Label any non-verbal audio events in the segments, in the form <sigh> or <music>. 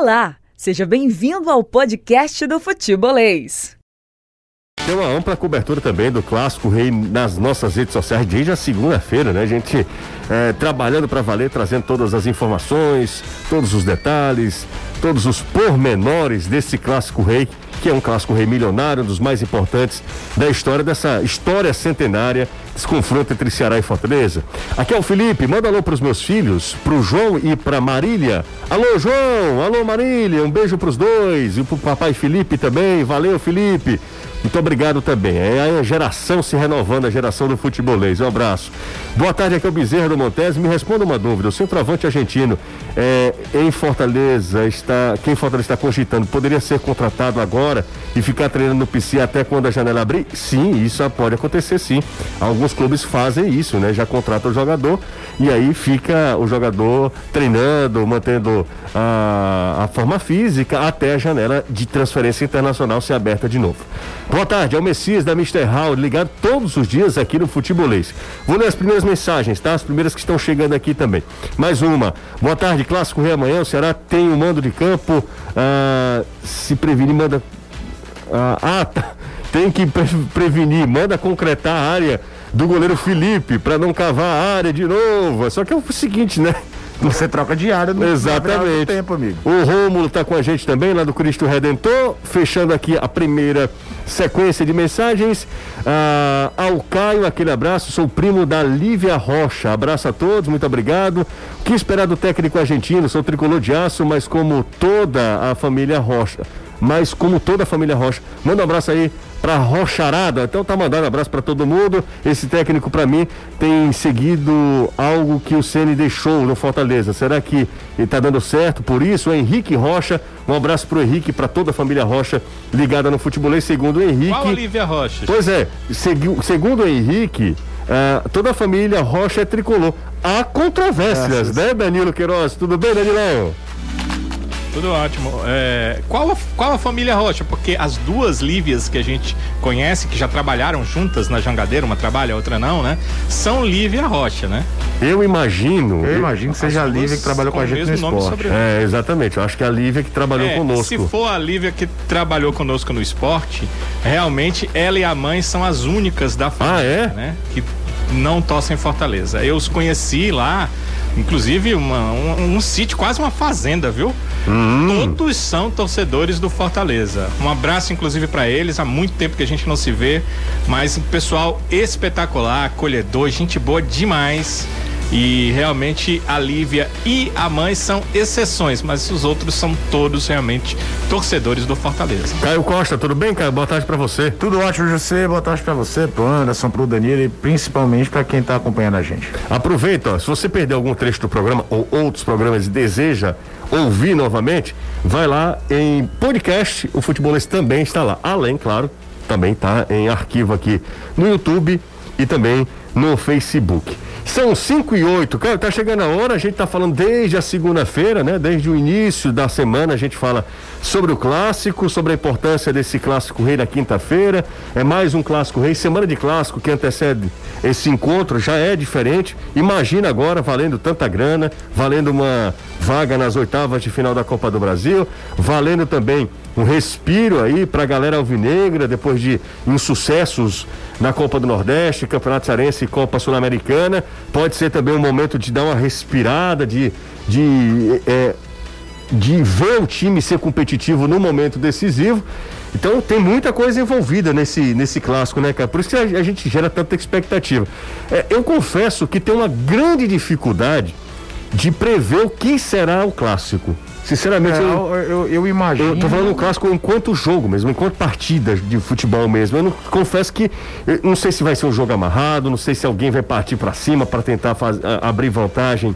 Olá, seja bem-vindo ao podcast do Futebolês. Tem uma ampla cobertura também do Clássico Rei nas nossas redes sociais desde a segunda-feira, né? A gente é, trabalhando para valer, trazendo todas as informações, todos os detalhes, todos os pormenores desse Clássico Rei, que é um Clássico Rei milionário, um dos mais importantes da história, dessa história centenária, desse confronto entre Ceará e Fortaleza. Aqui é o Felipe, manda alô para os meus filhos, para o João e para Marília. Alô, João, alô, Marília, um beijo para os dois e para o papai Felipe também, valeu, Felipe. Muito obrigado também. É a geração se renovando, a geração do futebolês. Um abraço. Boa tarde, aqui é o Bezerra do Montes. Me responda uma dúvida. O centroavante argentino é, em Fortaleza está. Quem Fortaleza está cogitando poderia ser contratado agora e ficar treinando no PC até quando a janela abrir? Sim, isso pode acontecer sim. Alguns clubes fazem isso, né? Já contrata o jogador e aí fica o jogador treinando, mantendo a, a forma física até a janela de transferência internacional ser aberta de novo. Boa tarde, é o Messias da Mr. Howard, ligado todos os dias aqui no Futebolês. Vou ler as primeiras mensagens, tá? As primeiras que estão chegando aqui também. Mais uma. Boa tarde, Clássico Rei amanhã. O Ceará tem um mando de campo. Ah, se prevenir, manda. Ah, ah tá. <laughs> Tem que pre prevenir, manda concretar a área do goleiro Felipe para não cavar a área de novo. Só que é o seguinte, né? Você troca de área no Exatamente. tempo, amigo. O Rômulo está com a gente também, lá do Cristo Redentor, fechando aqui a primeira sequência de mensagens. Ah, ao Caio, aquele abraço. Sou primo da Lívia Rocha. Abraço a todos, muito obrigado. O que esperar do técnico argentino? Sou tricolor de aço, mas como toda a família Rocha. Mas como toda a família Rocha. Manda um abraço aí para Rocharada. Então tá mandando um abraço para todo mundo. Esse técnico para mim tem seguido algo que o Ceni deixou no Fortaleza. Será que ele tá dando certo? Por isso, o Henrique Rocha, um abraço pro Henrique, para toda a família Rocha ligada no futebolês, segundo o Henrique. Qual Olivia Rocha? Pois é, segu, segundo o Henrique, uh, toda a família Rocha é tricolor. Há controvérsias, né, Danilo Queiroz? Tudo bem, Danilão? Tudo ótimo. É, qual, a, qual a família Rocha? Porque as duas Lívias que a gente conhece, que já trabalharam juntas na Jangadeira, uma trabalha, a outra não, né? São Lívia Rocha, né? Eu imagino. Eu imagino que seja a Lívia que trabalhou com, com a gente no esporte. É, exatamente. Eu acho que é a Lívia que trabalhou é, conosco. Se for a Lívia que trabalhou conosco no esporte, realmente ela e a mãe são as únicas da família, ah, é? né? Que não torcem Fortaleza. Eu os conheci lá, inclusive uma, um, um sítio, quase uma fazenda, viu? Hum. Todos são torcedores do Fortaleza. Um abraço, inclusive, para eles. Há muito tempo que a gente não se vê, mas um pessoal espetacular, acolhedor, gente boa demais. E realmente a Lívia e a mãe são exceções, mas os outros são todos realmente torcedores do Fortaleza. Caio Costa, tudo bem, Caio? Boa tarde para você. Tudo ótimo, José. Boa tarde para você, pro Anderson, pro Danilo e principalmente para quem tá acompanhando a gente. Aproveita, ó, se você perdeu algum trecho do programa ou outros programas e deseja ouvir novamente, vai lá em podcast, o futebolês também está lá. Além, claro, também está em arquivo aqui no YouTube e também no Facebook. São 5 e 8, cara, tá chegando a hora, a gente tá falando desde a segunda-feira, né? Desde o início da semana a gente fala sobre o clássico, sobre a importância desse clássico rei na quinta-feira. É mais um clássico rei, semana de clássico que antecede esse encontro já é diferente. Imagina agora valendo tanta grana, valendo uma vaga nas oitavas de final da Copa do Brasil, valendo também um respiro aí para a galera alvinegra depois de insucessos na Copa do Nordeste, Campeonato Cearense e Copa Sul-Americana. Pode ser também um momento de dar uma respirada, de, de, é, de ver o time ser competitivo no momento decisivo. Então tem muita coisa envolvida nesse, nesse clássico, né, cara? Por isso que a, a gente gera tanta expectativa. É, eu confesso que tem uma grande dificuldade de prever o que será o clássico. Sinceramente, é, eu, eu, eu, imagino. Eu tô falando do clássico enquanto jogo mesmo, enquanto partida de futebol mesmo. Eu não, confesso que não sei se vai ser um jogo amarrado, não sei se alguém vai partir para cima para tentar faz, a, abrir vantagem.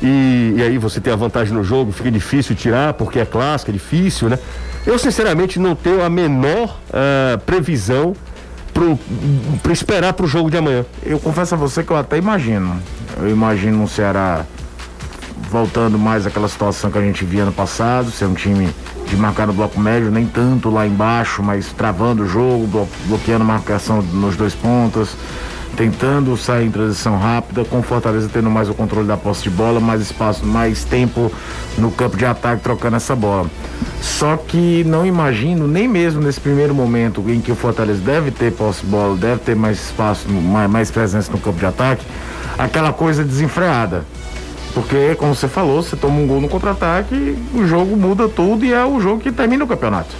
E, e, aí você tem a vantagem no jogo, fica difícil tirar, porque é clássico, é difícil, né? Eu, sinceramente, não tenho a menor uh, previsão para esperar para o jogo de amanhã. Eu confesso a você que eu até imagino. Eu imagino um Ceará voltando mais àquela situação que a gente via no passado, ser um time de marcar no bloco médio, nem tanto lá embaixo, mas travando o jogo, bloqueando a marcação nos dois pontos, tentando sair em transição rápida, com Fortaleza tendo mais o controle da posse de bola, mais espaço, mais tempo no campo de ataque trocando essa bola. Só que não imagino, nem mesmo nesse primeiro momento em que o Fortaleza deve ter posse de bola, deve ter mais espaço, mais, mais presença no campo de ataque, aquela coisa desenfreada. Porque, como você falou, você toma um gol no contra-ataque, o jogo muda tudo e é o jogo que termina o campeonato.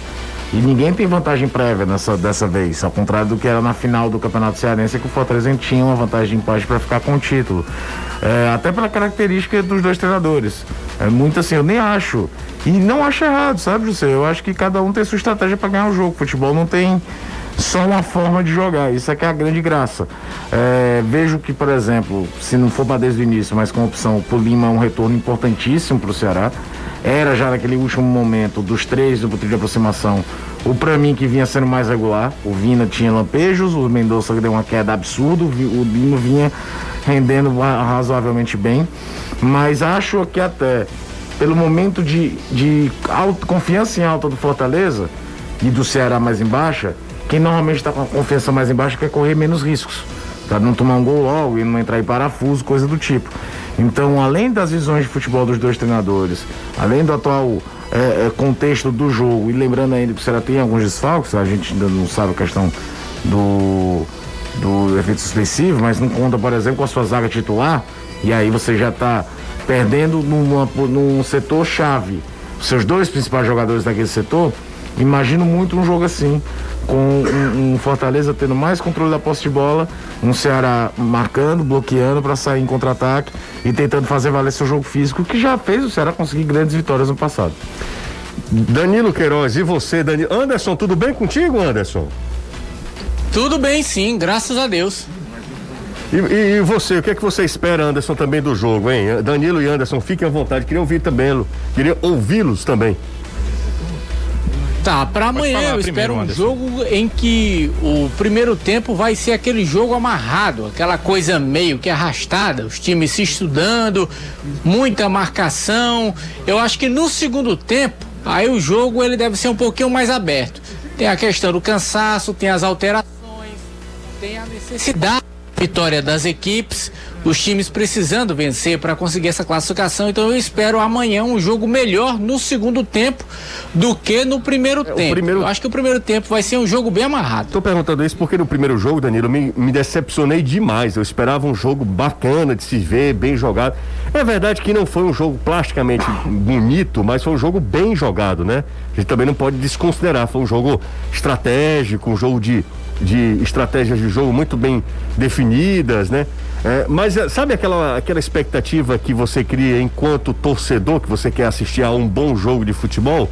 E ninguém tem vantagem prévia nessa, dessa vez, ao contrário do que era na final do Campeonato Cearense, que o Fortaleza tinha uma vantagem de empate para ficar com o título. É, até pela característica dos dois treinadores. É muito assim, eu nem acho. E não acho errado, sabe, José? Eu acho que cada um tem sua estratégia para ganhar o jogo. Futebol não tem só uma forma de jogar. Isso é que é a grande graça. É, vejo que, por exemplo, se não for para desde o início, mas com a opção, o Lima um retorno importantíssimo para o Ceará. Era já naquele último momento dos três do de aproximação, o para mim que vinha sendo mais regular. O Vina tinha lampejos, o Mendonça deu uma queda absurda, o Lima vinha rendendo razoavelmente bem. Mas acho que até pelo momento de, de auto, confiança em alta do Fortaleza e do Ceará mais embaixo, quem normalmente está com a confiança mais embaixo quer correr menos riscos, para não tomar um gol logo e não entrar em parafuso, coisa do tipo. Então, além das visões de futebol dos dois treinadores, além do atual é, é, contexto do jogo, e lembrando ainda que o Ceará tem alguns desfalques, a gente ainda não sabe a questão do, do efeito suspensivo, mas não conta, por exemplo, com a sua zaga titular, e aí você já está perdendo numa, num setor chave. Seus dois principais jogadores daquele setor, imagino muito um jogo assim com um, um, Fortaleza tendo mais controle da posse de bola, um Ceará marcando, bloqueando para sair em contra-ataque e tentando fazer valer seu jogo físico, que já fez o Ceará conseguir grandes vitórias no passado. Danilo Queiroz, e você, Danilo? Anderson, tudo bem contigo, Anderson? Tudo bem, sim, graças a Deus. E, e, e, você, o que é que você espera, Anderson, também do jogo, hein? Danilo e Anderson, fiquem à vontade, queria ouvir também, queria ouvi-los também. Tá, para amanhã eu espero um Anderson. jogo em que o primeiro tempo vai ser aquele jogo amarrado, aquela coisa meio que arrastada, os times se estudando, muita marcação. Eu acho que no segundo tempo, aí o jogo ele deve ser um pouquinho mais aberto. Tem a questão do cansaço, tem as alterações, tem a necessidade vitória das equipes, os times precisando vencer para conseguir essa classificação. Então eu espero amanhã um jogo melhor no segundo tempo do que no primeiro é, tempo. Primeiro... Eu acho que o primeiro tempo vai ser um jogo bem amarrado. Estou perguntando isso porque no primeiro jogo, Danilo, me, me decepcionei demais. Eu esperava um jogo bacana de se ver, bem jogado. É verdade que não foi um jogo plasticamente bonito, mas foi um jogo bem jogado, né? A gente também não pode desconsiderar. Foi um jogo estratégico, um jogo de de estratégias de jogo muito bem definidas, né? É, mas é, sabe aquela, aquela expectativa que você cria enquanto torcedor, que você quer assistir a um bom jogo de futebol?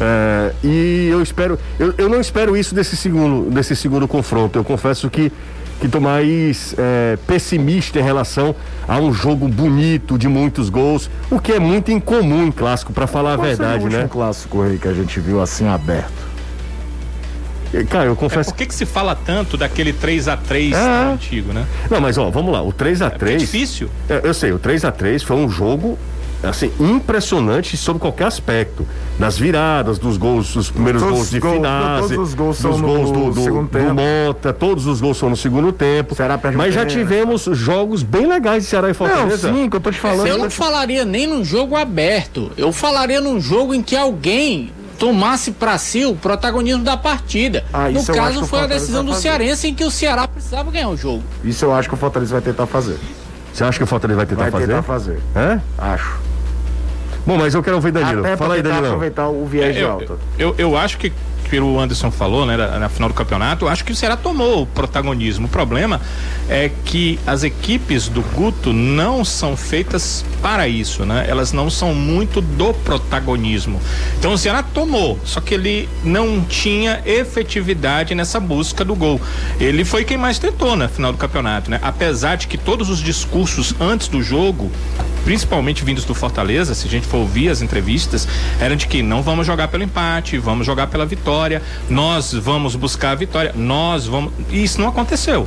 É, e eu espero, eu, eu não espero isso desse segundo, desse segundo confronto. Eu confesso que que estou mais é, pessimista em relação a um jogo bonito de muitos gols, o que é muito incomum em clássico, para falar Qual a verdade, né? Um clássico aí que a gente viu assim aberto. Cara, eu confesso. É, por que, que se fala tanto daquele 3 a 3 é. antigo, né? Não, mas ó, vamos lá. O 3 a 3 é difícil. É, eu sei, o 3 a 3 foi um jogo assim, impressionante sob qualquer aspecto. Nas viradas, dos gols, os primeiros todos gols de gol, Todos os gols são gols do, do, segundo do, tempo. do Mota, todos os gols são no segundo tempo. Mas já tivemos jogos bem legais de Ceará e Fortaleza. Não, sim, que eu tô te falando. Eu não falaria nem num jogo aberto. Eu falaria num jogo em que alguém tomasse para si o protagonismo da partida. Ah, no caso, foi a decisão do Cearense em que o Ceará precisava ganhar o jogo. Isso eu acho que o Fortaleza vai tentar fazer. Você acha que o Fortaleza vai tentar vai fazer? Vai tentar fazer. É? Acho. Bom, mas eu quero ouvir Danilo. Até Fala aí, Danilo. aproveitar o viés é, de alta. Eu, eu, eu acho que pelo Anderson falou, né, na, na, final do campeonato, acho que o Ceará tomou o protagonismo. O problema é que as equipes do Guto não são feitas para isso, né? Elas não são muito do protagonismo. Então o Ceará tomou, só que ele não tinha efetividade nessa busca do gol. Ele foi quem mais tentou na final do campeonato, né? Apesar de que todos os discursos antes do jogo principalmente vindos do Fortaleza, se a gente for ouvir as entrevistas, eram de que não vamos jogar pelo empate, vamos jogar pela vitória, nós vamos buscar a vitória, nós vamos. E isso não aconteceu.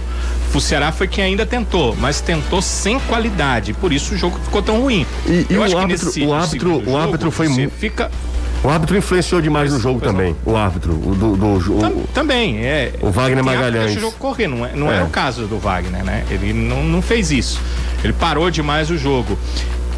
O Ceará foi quem ainda tentou, mas tentou sem qualidade, por isso o jogo ficou tão ruim. E, e o, árbitro, nesse, o árbitro, o árbitro foi muito. Fica O árbitro influenciou demais no jogo também. O árbitro, o do, do, o, também é. O Wagner Magalhães. Deixa o jogo correr, não é, não é. é o caso do Wagner, né? Ele não, não fez isso. Ele parou demais o jogo.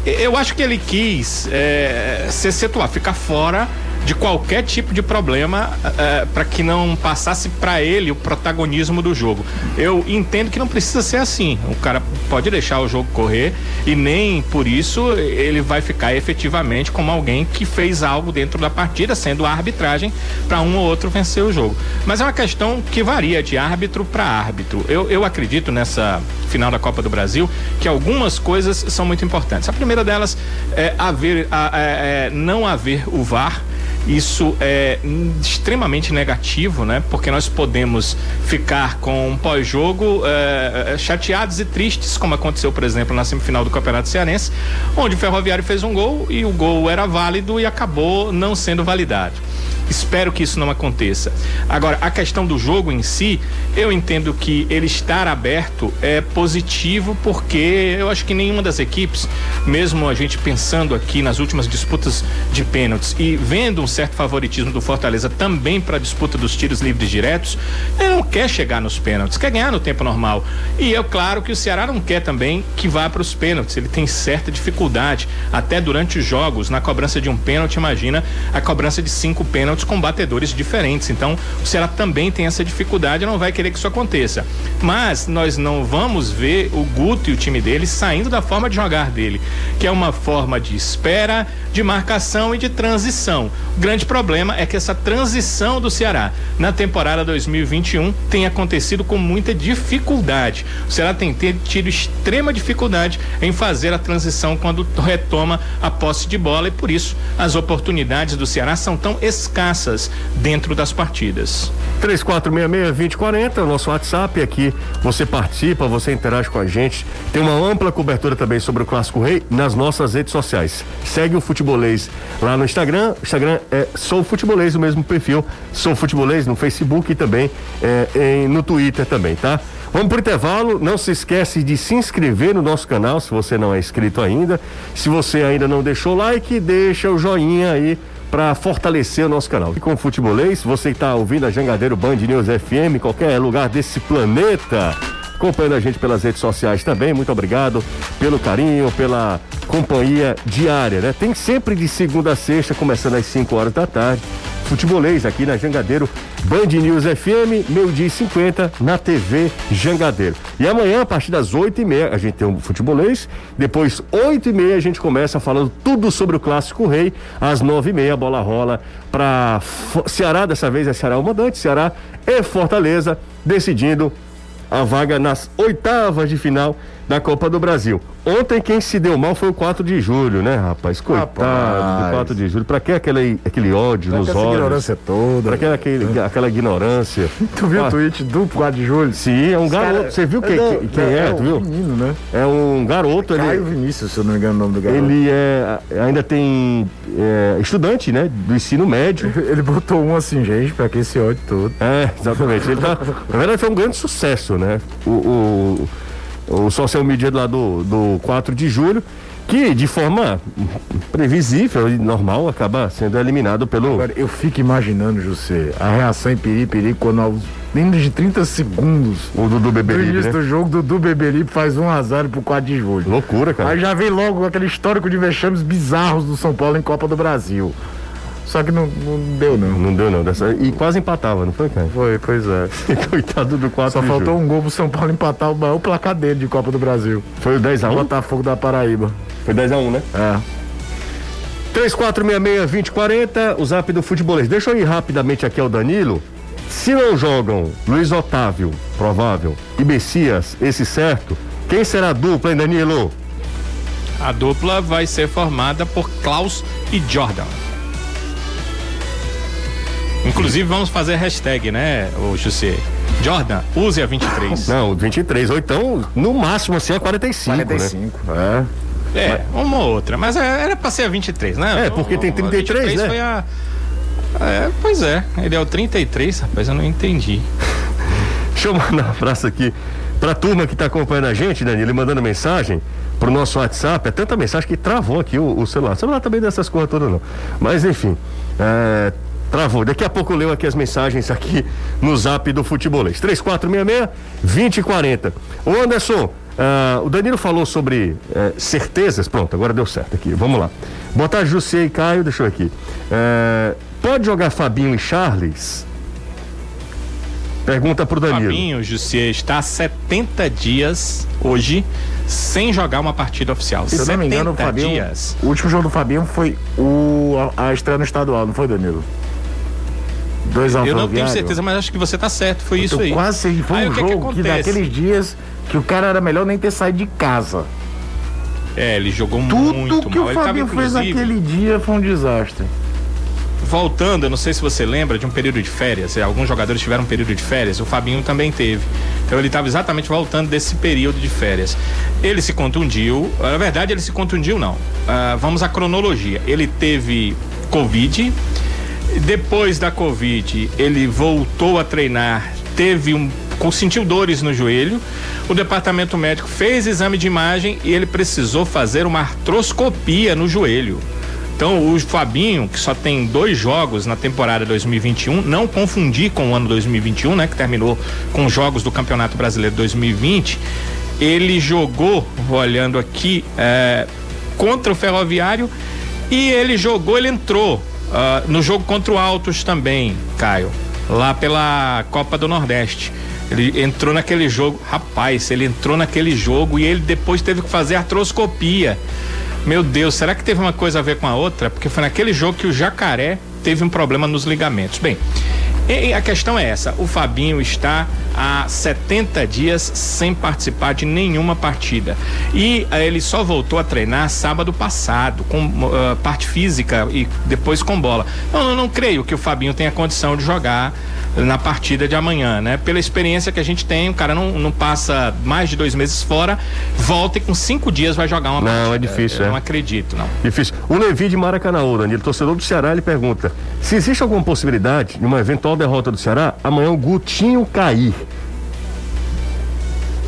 Eu acho que ele quis é, se situar, ficar fora de qualquer tipo de problema é, para que não passasse para ele o protagonismo do jogo. Eu entendo que não precisa ser assim. O cara pode deixar o jogo correr e nem por isso ele vai ficar efetivamente como alguém que fez algo dentro da partida, sendo a arbitragem para um ou outro vencer o jogo. Mas é uma questão que varia de árbitro para árbitro. Eu, eu acredito nessa final da Copa do Brasil que algumas coisas são muito importantes. A primeira delas é haver, a, é, é, não haver o VAR isso é extremamente negativo, né? Porque nós podemos ficar com um pós-jogo é, é, chateados e tristes, como aconteceu, por exemplo, na semifinal do Campeonato Cearense, onde o Ferroviário fez um gol e o gol era válido e acabou não sendo validado. Espero que isso não aconteça. Agora, a questão do jogo em si, eu entendo que ele estar aberto é positivo porque eu acho que nenhuma das equipes, mesmo a gente pensando aqui nas últimas disputas de pênaltis e vendo um certo favoritismo do Fortaleza também para a disputa dos tiros livres diretos, ele não quer chegar nos pênaltis, quer ganhar no tempo normal. E é claro que o Ceará não quer também que vá para os pênaltis, ele tem certa dificuldade, até durante os jogos, na cobrança de um pênalti, imagina a cobrança de cinco pênaltis com batedores diferentes. Então, o Ceará também tem essa dificuldade, não vai querer que isso aconteça. Mas nós não vamos ver o Guto e o time dele saindo da forma de jogar dele, que é uma forma de espera, de marcação e de transição. O grande problema é que essa transição do Ceará na temporada 2021 tem acontecido com muita dificuldade. O Ceará tem tido extrema dificuldade em fazer a transição quando retoma a posse de bola e por isso as oportunidades do Ceará são tão escassas dentro das partidas. 3466-2040, o nosso WhatsApp aqui. Você participa, você interage com a gente. Tem uma ampla cobertura também sobre o Clássico Rei nas nossas redes sociais. Segue o Futebolês lá no Instagram. O Instagram é Sou Futebolês, o mesmo perfil. Sou Futebolês no Facebook e também é, em, no Twitter também, tá? Vamos pro intervalo. Não se esquece de se inscrever no nosso canal se você não é inscrito ainda. Se você ainda não deixou o like, deixa o joinha aí para fortalecer o nosso canal. E com o Futebolês, você que está ouvindo a Jangadeiro Band News FM, qualquer lugar desse planeta, acompanhando a gente pelas redes sociais também. Muito obrigado pelo carinho, pela companhia diária, né? Tem sempre de segunda a sexta, começando às 5 horas da tarde futebolês aqui na Jangadeiro Band News FM, meio dia e 50 na TV Jangadeiro. E amanhã, a partir das 8 e meia, a gente tem um futebolês. Depois, 8 e meia, a gente começa falando tudo sobre o Clássico Rei. Às 9 e meia, a bola rola para Ceará. Dessa vez é Ceará o mandante, Ceará e Fortaleza, decidindo a vaga nas oitavas de final da Copa do Brasil. Ontem quem se deu mal foi o 4 de julho, né, rapaz? Coitado rapaz. do 4 de julho. Pra que aquele, aquele ódio pra nos olhos? Aquela ignorância toda. Pra que aquele, é. aquela ignorância? <laughs> tu viu ah. o tweet do 4 de julho? Sim, é um Os garoto. Cara... Você viu quem, não, quem, quem é, é, tu viu? É um menino, né? É um garoto. Caio ele... Vinícius, se eu não me engano o nome do garoto. Ele é, ainda tem é, estudante, né, do ensino médio. <laughs> Ele botou um assim, gente, pra que esse ódio todo? É, exatamente. Ele tá, na verdade foi um grande sucesso, né? o, o o social media lá do, do 4 de julho, que de forma previsível e normal acaba sendo eliminado pelo. Agora, eu fico imaginando, José, a reação em Piripiri quando aos menos de 30 segundos. O Dudu Beberibe. No início né? do jogo, Dudu Beberibe faz um azar pro 4 de julho. Loucura, cara. Aí já vem logo aquele histórico de vexames bizarros do São Paulo em Copa do Brasil. Só que não, não deu, não. Não deu, não. Dessa... E quase empatava, não foi, cara? Foi, pois é. <laughs> Coitado do 4 Só faltou um gol pro São Paulo empatar o maior placar dele de Copa do Brasil. Foi o 10x1? Botafogo da Paraíba. Foi 10x1, né? É. 3466-2040, o zap do futebolês. Deixa eu ir rapidamente aqui ao Danilo. Se não jogam Luiz Otávio, provável, e Messias, esse certo, quem será a dupla, hein, Danilo? A dupla vai ser formada por Klaus e Jordan. Inclusive, vamos fazer hashtag, né, o José? Jordan, use a 23. <laughs> Não, 23. Ou então, no máximo, assim, a 45. 45, né? é. É, mas... uma ou outra. Mas é, era pra ser a 23, né? É, porque tem 33, né? Foi a... É, pois é, ele é o 33, rapaz, eu não entendi. <laughs> Deixa eu mandar um abraço aqui Pra turma que tá acompanhando a gente, Danilo, mandando mensagem pro nosso WhatsApp, é tanta mensagem que travou aqui o, o celular. O celular também dessas coisas todas não. Mas enfim, é, travou. Daqui a pouco eu leio aqui as mensagens aqui no zap do Futebolês. 3466-2040. Ô Anderson, uh, o Danilo falou sobre uh, certezas. Pronto, agora deu certo aqui. Vamos lá. Boa tarde, José e Caio. Deixa eu aqui. Uh, pode jogar Fabinho e Charles? Pergunta pro Danilo. Fabinho, Jussier, está há 70 dias hoje sem jogar uma partida oficial. Se eu não me engano, o Fabinho, dias. O último jogo do Fabinho foi o, a, a estreia no estadual, não foi, Danilo? Dois Eu não tenho certeza, mas acho que você tá certo, foi eu isso aí. Quase foi aí, um jogo que, que, que naqueles dias que o cara era melhor nem ter saído de casa. É, ele jogou Tudo muito Tudo que mal. o Fabinho fez naquele dia foi um desastre voltando, eu não sei se você lembra de um período de férias, alguns jogadores tiveram um período de férias, o Fabinho também teve. Então ele estava exatamente voltando desse período de férias. Ele se contundiu, na verdade ele se contundiu não. Uh, vamos à cronologia. Ele teve Covid, depois da Covid ele voltou a treinar, teve um sentiu dores no joelho. O departamento médico fez exame de imagem e ele precisou fazer uma artroscopia no joelho. Então, o Fabinho, que só tem dois jogos na temporada 2021, não confundir com o ano 2021, né, que terminou com os jogos do Campeonato Brasileiro 2020, ele jogou, olhando aqui, é, contra o Ferroviário e ele jogou, ele entrou uh, no jogo contra o Altos também, Caio, lá pela Copa do Nordeste. Ele entrou naquele jogo, rapaz, ele entrou naquele jogo e ele depois teve que fazer artroscopia. Meu Deus, será que teve uma coisa a ver com a outra? Porque foi naquele jogo que o Jacaré teve um problema nos ligamentos. Bem, e a questão é essa: o Fabinho está há 70 dias sem participar de nenhuma partida. E uh, ele só voltou a treinar sábado passado, com uh, parte física e depois com bola. Não, eu não creio que o Fabinho tenha condição de jogar na partida de amanhã, né? Pela experiência que a gente tem, o cara não, não passa mais de dois meses fora, volta e com cinco dias vai jogar uma não, partida. Não, é difícil, é. Não acredito, não. Difícil. O Levi de Maracanã, Danilo, torcedor do Ceará, ele pergunta: se existe alguma possibilidade de uma eventual derrota do Ceará, amanhã o Gutinho cair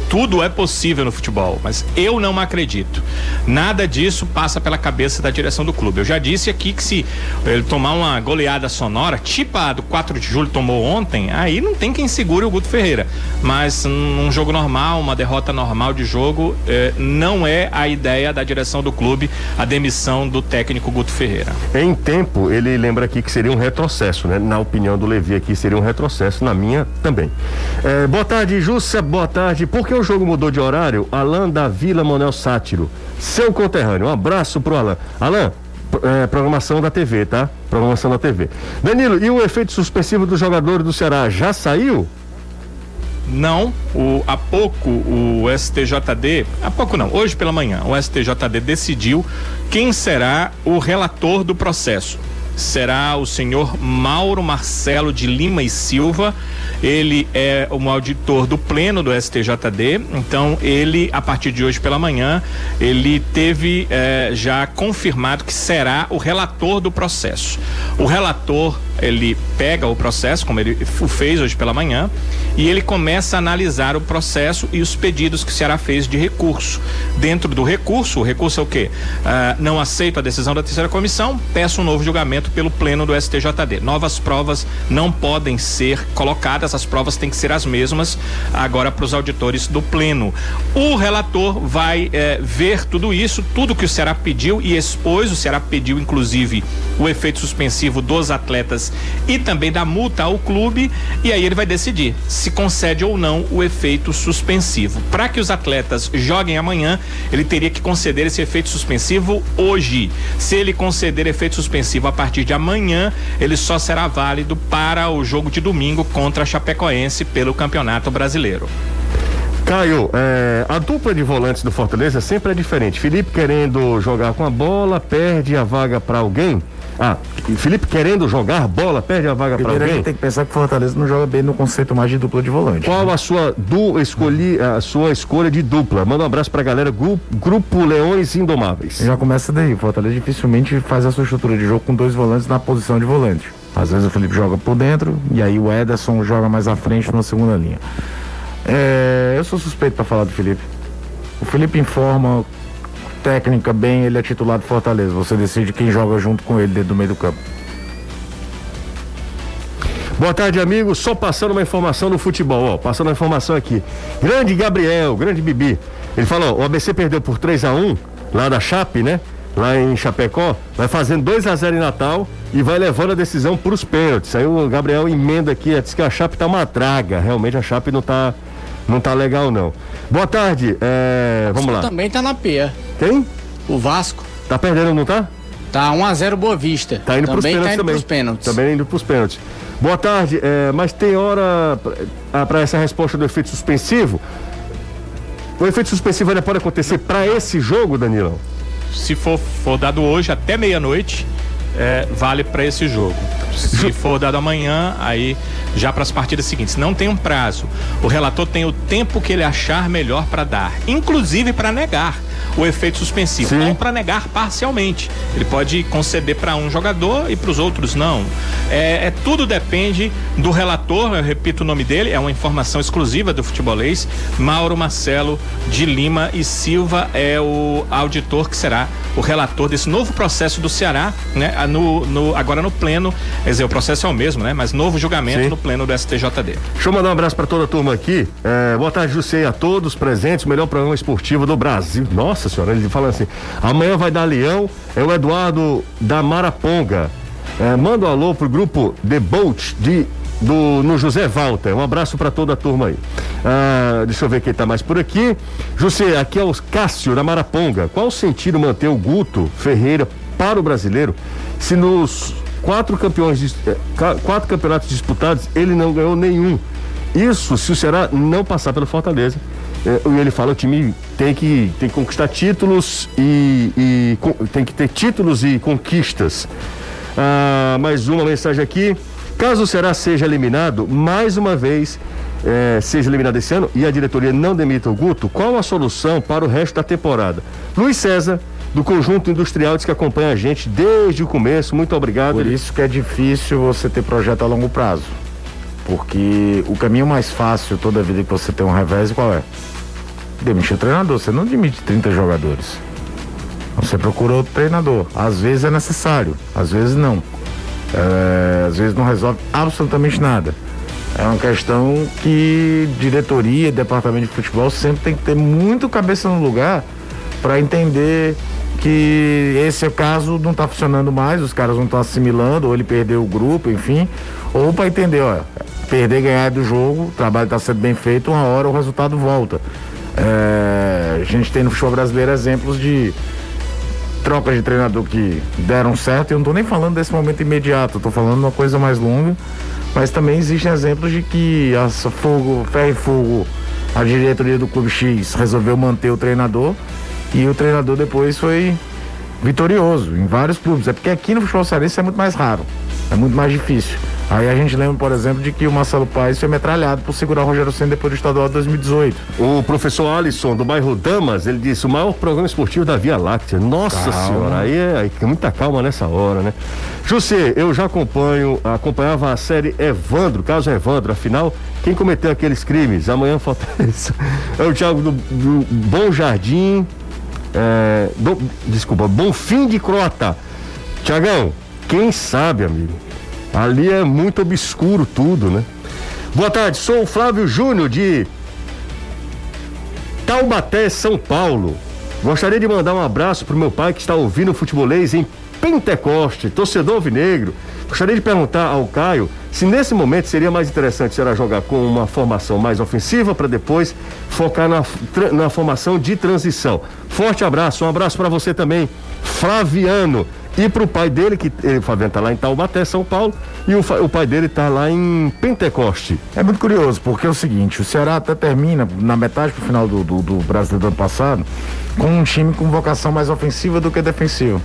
tudo é possível no futebol, mas eu não acredito. Nada disso passa pela cabeça da direção do clube. Eu já disse aqui que se ele tomar uma goleada sonora, tipo a do 4 de julho tomou ontem, aí não tem quem segure o Guto Ferreira. Mas num jogo normal, uma derrota normal de jogo, eh, não é a ideia da direção do clube a demissão do técnico Guto Ferreira. Em tempo, ele lembra aqui que seria um retrocesso, né? Na opinião do Levi aqui, seria um retrocesso, na minha também. Eh, boa tarde, Júcia, boa tarde. Por que o jogo mudou de horário, Alain da Vila Monel Sátiro, seu conterrâneo. Um abraço pro Alain. Alain, é, programação da TV, tá? Programação da TV. Danilo, e o efeito suspensivo dos jogadores do Ceará já saiu? Não, o, há pouco o STJD, há pouco não, hoje pela manhã, o STJD decidiu quem será o relator do processo será o senhor Mauro Marcelo de Lima e Silva. Ele é um auditor do pleno do STJD, então ele, a partir de hoje pela manhã, ele teve eh, já confirmado que será o relator do processo. O relator ele pega o processo, como ele o fez hoje pela manhã, e ele começa a analisar o processo e os pedidos que o Ceará fez de recurso. Dentro do recurso, o recurso é o quê? Uh, não aceito a decisão da terceira comissão, peço um novo julgamento pelo pleno do STJD. Novas provas não podem ser colocadas, as provas têm que ser as mesmas agora para os auditores do pleno. O relator vai eh, ver tudo isso, tudo que o Ceará pediu e expôs. O Ceará pediu, inclusive, o efeito suspensivo dos atletas e também da multa ao clube e aí ele vai decidir se concede ou não o efeito suspensivo. Para que os atletas joguem amanhã, ele teria que conceder esse efeito suspensivo hoje. Se ele conceder efeito suspensivo a partir de amanhã, ele só será válido para o jogo de domingo contra a Chapecoense pelo Campeonato Brasileiro. Caio, é, a dupla de volantes do Fortaleza sempre é diferente. Felipe querendo jogar com a bola, perde a vaga para alguém. Ah, Felipe querendo jogar bola, perde a vaga para alguém? a tem que pensar que o Fortaleza não joga bem no conceito mais de dupla de volante. Qual né? a sua du, escolhi, a sua escolha de dupla? Manda um abraço pra galera, grupo, grupo Leões Indomáveis. Já começa daí, o Fortaleza dificilmente faz a sua estrutura de jogo com dois volantes na posição de volante. Às vezes o Felipe joga por dentro e aí o Ederson joga mais à frente na segunda linha. É, eu sou suspeito para falar do Felipe. O Felipe informa técnica bem, ele é titular do Fortaleza. Você decide quem joga junto com ele dentro do meio do campo. Boa tarde, amigos. Só passando uma informação no futebol, ó. Passando uma informação aqui. Grande Gabriel, grande Bibi. Ele falou: o ABC perdeu por 3 a 1 lá da Chape, né? Lá em Chapecó, vai fazendo 2 a 0 em Natal e vai levando a decisão para os pênaltis. Aí o Gabriel emenda aqui, diz que a Chape tá uma draga. Realmente a Chape não tá, não tá legal, não. Boa tarde, é, vamos lá. também tá na P. Quem? O Vasco. Tá perdendo, não tá? Tá 1 a 0 Boa Vista. Tá indo também pros pênaltis tá indo também. Pros pênaltis. Também indo pros pênaltis. Boa tarde, é, mas tem hora para essa resposta do efeito suspensivo? O efeito suspensivo ainda pode acontecer para esse jogo, Danilão? Se for, for dado hoje até meia-noite, é, vale para esse jogo. Se <laughs> for dado amanhã, aí já para as partidas seguintes. Não tem um prazo. O relator tem o tempo que ele achar melhor para dar, inclusive para negar o efeito suspensivo, Sim. ou para negar parcialmente. Ele pode conceder para um jogador e para os outros não. É, é, tudo depende do relator. Eu repito o nome dele. É uma informação exclusiva do futebolês. Mauro Marcelo de Lima e Silva é o auditor que será o relator desse novo processo do Ceará, né? No, no agora no pleno. Quer dizer, o processo é o mesmo, né? Mas novo julgamento Sim. no pleno do STJD. Deixa eu mandar um abraço para toda a turma aqui. É, boa tarde, José, a todos presentes. O melhor programa esportivo do Brasil. Nossa senhora, ele fala assim: amanhã vai dar leão. É o Eduardo da Maraponga. É, manda um alô pro grupo The Boat de do, no José Walter. Um abraço para toda a turma aí. Ah, deixa eu ver quem está mais por aqui. José, aqui é o Cássio da Maraponga. Qual o sentido manter o Guto Ferreira para o brasileiro se nos quatro campeões eh, quatro campeonatos disputados ele não ganhou nenhum? Isso se o Ceará não passar pelo Fortaleza. Eh, e ele fala o time tem que, tem que conquistar títulos e, e tem que ter títulos e conquistas. Ah, mais uma mensagem aqui. Caso o Ceará seja eliminado, mais uma vez, é, seja eliminado esse ano e a diretoria não demita o Guto, qual a solução para o resto da temporada? Luiz César, do Conjunto Industrial, diz que acompanha a gente desde o começo. Muito obrigado. Por isso que é difícil você ter projeto a longo prazo. Porque o caminho mais fácil toda vida que você tem um revés, qual é? Demitir o treinador. Você não demite 30 jogadores. Você procura outro treinador. Às vezes é necessário, às vezes não. É, às vezes não resolve absolutamente nada. É uma questão que diretoria, departamento de futebol sempre tem que ter muito cabeça no lugar para entender que esse caso não está funcionando mais, os caras não estão assimilando, ou ele perdeu o grupo, enfim, ou para entender, ó, perder ganhar do jogo, o trabalho está sendo bem feito, uma hora o resultado volta. É, a gente tem no futebol brasileiro exemplos de trocas de treinador que deram certo. Eu não estou nem falando desse momento imediato, estou falando uma coisa mais longa. Mas também existem exemplos de que a fogo, ferro e fogo, a diretoria do Clube X resolveu manter o treinador e o treinador depois foi vitorioso em vários clubes. É porque aqui no futebol cearense é muito mais raro, é muito mais difícil. Aí a gente lembra, por exemplo, de que o Marcelo Paes foi metralhado por segurar o Rogério Senna depois do estadual de 2018. O professor Alisson, do bairro Damas, ele disse: o maior programa esportivo da Via Láctea. Nossa calma. senhora, aí é aí, muita calma nessa hora, né? José, eu já acompanho, acompanhava a série Evandro, caso Evandro, afinal, quem cometeu aqueles crimes? Amanhã falta isso. É o Thiago do, do Bom Jardim. É, do, desculpa, Bom Fim de Crota. Tiagão, quem sabe, amigo? Ali é muito obscuro tudo, né? Boa tarde, sou o Flávio Júnior de Taubaté, São Paulo. Gostaria de mandar um abraço pro meu pai que está ouvindo o futebolês em Pentecoste, torcedor vinegro. Gostaria de perguntar ao Caio se nesse momento seria mais interessante será jogar com uma formação mais ofensiva para depois focar na, na formação de transição. Forte abraço, um abraço para você também, Flaviano. E para o pai dele, que ele, Fabiano está lá em Taubaté, São Paulo, e o, o pai dele está lá em Pentecoste. É muito curioso, porque é o seguinte, o Ceará até termina, na metade pro final do, do, do brasileiro do ano passado, com um time com vocação mais ofensiva do que defensiva.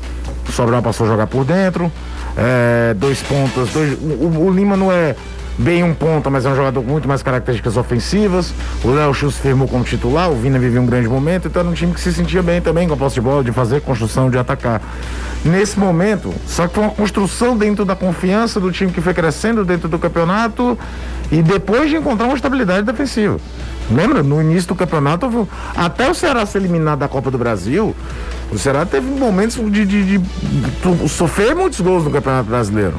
O Sobral passou a jogar por dentro, é, dois pontas, dois, o, o Lima não é bem um ponta, mas é um jogador com muito mais características ofensivas. O Léo Chu se firmou como titular, o Vina vivia um grande momento, então era um time que se sentia bem também com a posse de bola, de fazer construção, de atacar. Nesse momento, só que foi uma construção dentro da confiança do time que foi crescendo dentro do campeonato e depois de encontrar uma estabilidade defensiva. Lembra? No início do campeonato, até o Ceará ser eliminado da Copa do Brasil, o Ceará teve momentos de, de, de, de sofrer muitos gols no Campeonato Brasileiro.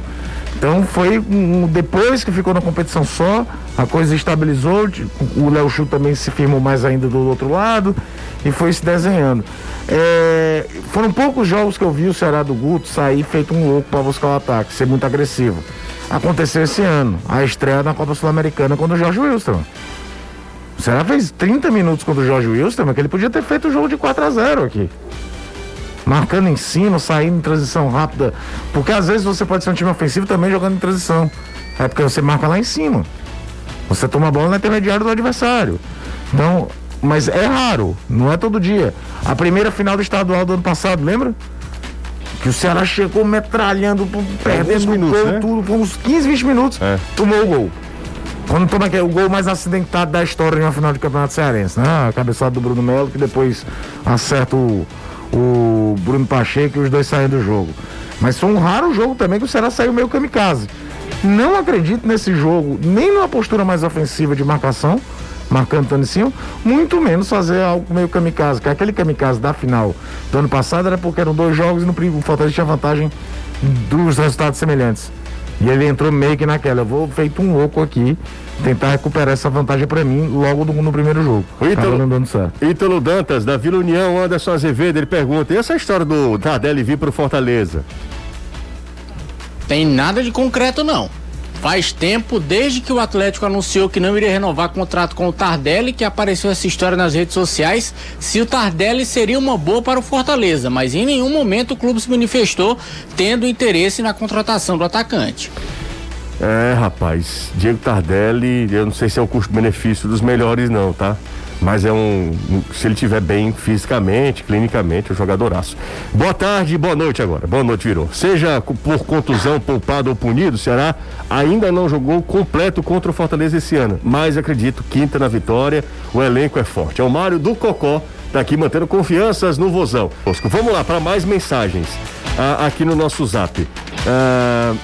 Então foi um, depois que ficou na competição só, a coisa estabilizou, o Léo Chu também se firmou mais ainda do outro lado e foi se desenhando. É, foram poucos jogos que eu vi o Ceará do Guto sair feito um louco para buscar o ataque, ser muito agressivo. Aconteceu esse ano, a estreia na Copa Sul-Americana quando o Jorge Wilson. O Ceará fez 30 minutos contra o Jorge Wilson, que ele podia ter feito o jogo de 4 a 0 aqui marcando em cima, saindo em transição rápida. Porque às vezes você pode ser um time ofensivo também jogando em transição. É porque você marca lá em cima. Você toma a bola no intermediário do adversário. Então, mas é raro, não é todo dia. A primeira final do estadual do ano passado, lembra? Que o Ceará chegou metralhando, perdendo minutos, gol, né? tudo, por uns 15, 20 minutos, é. tomou o gol. Quando toma aquele, o gol mais acidentado da história em uma final de campeonato cearense, né? A cabeçada do Bruno Melo, que depois acerta o, o Bruno Pacheco e os dois saem do jogo. Mas foi um raro jogo também que o Ceará saiu meio kamikaze. Não acredito nesse jogo, nem numa postura mais ofensiva de marcação, marcando Tanicinho, muito menos fazer algo meio kamikaze, que aquele kamikaze da final do ano passado era porque eram dois jogos e no o Fortaleza tinha vantagem dos resultados semelhantes. E ele entrou meio que naquela, eu vou feito um louco aqui, tentar recuperar essa vantagem para mim logo no, no, primeiro jogo. O Ítalo, dando certo. Ítalo Dantas, da Vila União, Anderson Azevedo, ele pergunta, e essa história do Tardelli vir pro Fortaleza? Tem nada de concreto não. Faz tempo, desde que o Atlético anunciou que não iria renovar contrato com o Tardelli, que apareceu essa história nas redes sociais, se o Tardelli seria uma boa para o Fortaleza, mas em nenhum momento o clube se manifestou tendo interesse na contratação do atacante. É, rapaz, Diego Tardelli, eu não sei se é o custo-benefício dos melhores não, tá? Mas é um. Se ele tiver bem fisicamente, clinicamente, é um jogadoraço. Boa tarde, boa noite agora. Boa noite, virou. Seja por contusão, poupado ou punido, o Ceará ainda não jogou completo contra o Fortaleza esse ano. Mas acredito, quinta na vitória, o elenco é forte. É o Mário do Cocó, tá aqui mantendo confianças no Vozão. Vamos lá para mais mensagens ah, aqui no nosso zap. Ah,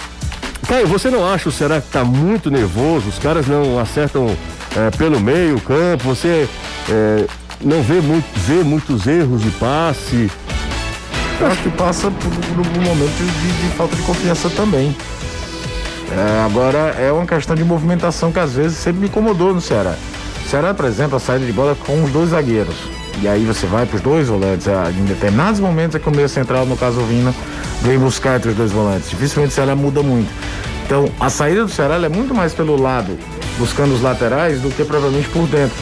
Caio, você não acha o Ceará que tá muito nervoso? Os caras não acertam é, pelo meio campo, você é, não vê, muito, vê muitos erros de passe. Eu acho que passa por, por um momento de, de, falta de confiança também. É, agora é uma questão de movimentação que às vezes sempre me incomodou no Ceará. O Ceará, por exemplo, a saída de bola com os dois zagueiros. E aí você vai para os dois volantes. É, em determinados momentos é que o meio central, no caso o Vina, vem buscar entre os dois volantes. Dificilmente o Ceará muda muito. Então a saída do Ceará é muito mais pelo lado buscando os laterais do que provavelmente por dentro.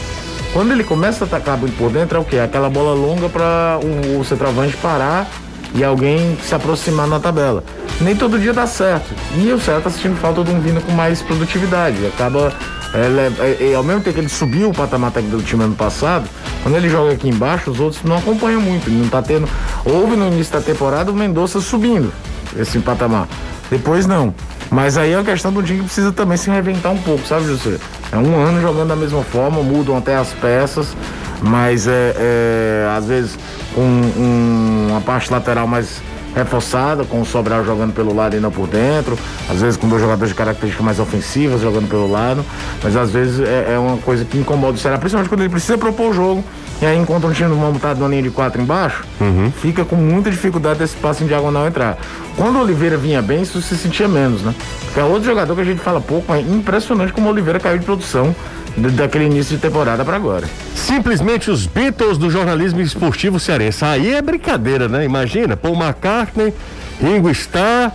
Quando ele começa a atacar por dentro, é o que? Aquela bola longa para o, o centroavante parar e alguém se aproximar na tabela. Nem todo dia dá certo. E o Ceará está sentindo falta de um vindo com mais produtividade. Acaba. É, é, é, ao mesmo tempo que ele subiu o patamar técnico do time ano passado, quando ele joga aqui embaixo, os outros não acompanham muito. Não tá tendo. Houve no início da temporada o Mendonça subindo esse patamar. Depois não. Mas aí é uma questão do time que precisa também se reinventar um pouco, sabe, José? É um ano jogando da mesma forma, mudam até as peças, mas é, é às vezes com um, uma parte lateral mais reforçada, com o Sobral jogando pelo lado e não por dentro, às vezes com dois jogadores de características mais ofensivas jogando pelo lado, mas às vezes é, é uma coisa que incomoda o Ceará, principalmente quando ele precisa propor o jogo e aí encontra um time montado na linha de quatro embaixo, uhum. fica com muita dificuldade desse passe em diagonal entrar. Quando o Oliveira vinha bem, isso se sentia menos, né? Porque é outro jogador que a gente fala pouco, é impressionante como o Oliveira caiu de produção daquele início de temporada para agora. Simplesmente os Beatles do jornalismo esportivo cearense. Aí é brincadeira, né? Imagina, Paul McCartney, Ringo Starr,